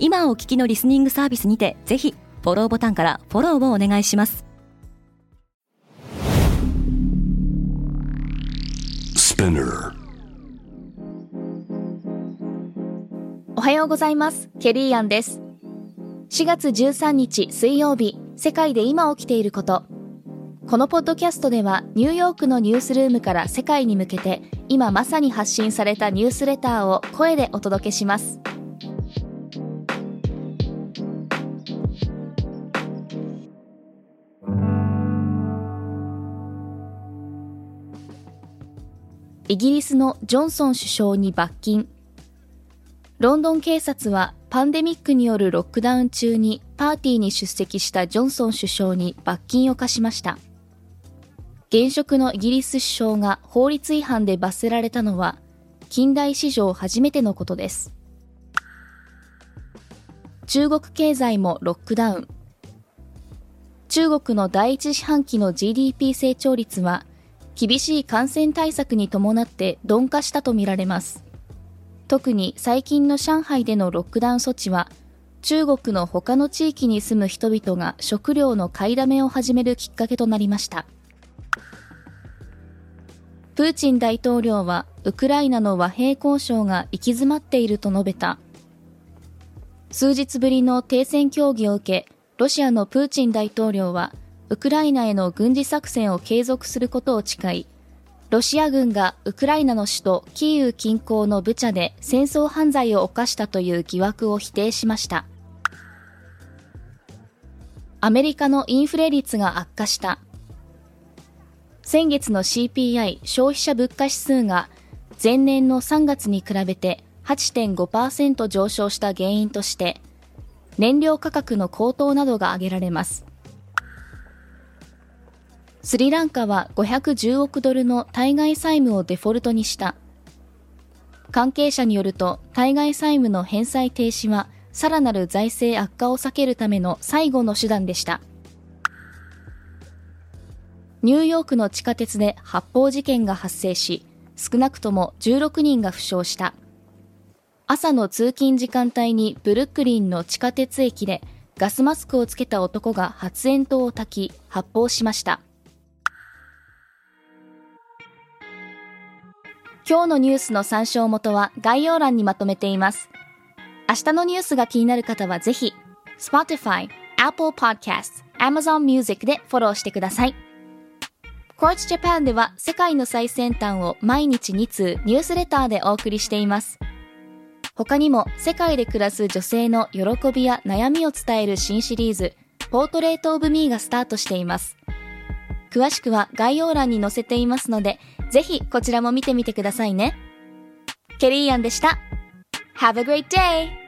今お聞きのリスニングサービスにてぜひフォローボタンからフォローをお願いします。おはようございます。ケリーアンです。4月13日水曜日世界で今起きていること。このポッドキャストではニューヨークのニュースルームから世界に向けて今まさに発信されたニュースレターを声でお届けしますイギリスのジョンソン首相に罰金。ロンドン警察はパンデミックによるロックダウン中にパーティーに出席したジョンソン首相に罰金を課しました。現職のイギリス首相が法律違反で罰せられたのは近代史上初めてのことです。中国経済もロックダウン。中国の第一四半期の GDP 成長率は厳しい感染対策に伴って鈍化したとみられます。特に最近の上海でのロックダウン措置は、中国の他の地域に住む人々が食料の買いだめを始めるきっかけとなりました。プーチン大統領はウクライナの和平交渉が行き詰まっていると述べた。数日ぶりの停戦協議を受け、ロシアのプーチン大統領はウクライナへの軍事作戦を継続することを誓い、ロシア軍がウクライナの首都キーウ近郊のブチャで戦争犯罪を犯したという疑惑を否定しました。アメリカのインフレ率が悪化した。先月の CPI 消費者物価指数が前年の3月に比べて8.5%上昇した原因として、燃料価格の高騰などが挙げられます。スリランカは510億ドルの対外債務をデフォルトにした。関係者によると、対外債務の返済停止は、さらなる財政悪化を避けるための最後の手段でした。ニューヨークの地下鉄で発砲事件が発生し、少なくとも16人が負傷した。朝の通勤時間帯にブルックリンの地下鉄駅でガスマスクをつけた男が発煙筒を焚き発砲しました。今日のニュースの参照元は概要欄にまとめています。明日のニュースが気になる方はぜひ、Spotify、Apple Podcast、Amazon Music でフォローしてください。Quartz Japan では世界の最先端を毎日2通ニュースレターでお送りしています。他にも世界で暮らす女性の喜びや悩みを伝える新シリーズ、ポートレートオブミーがスタートしています。詳しくは概要欄に載せていますので、ぜひこちらも見てみてくださいね。ケリーアンでした。Have a great day!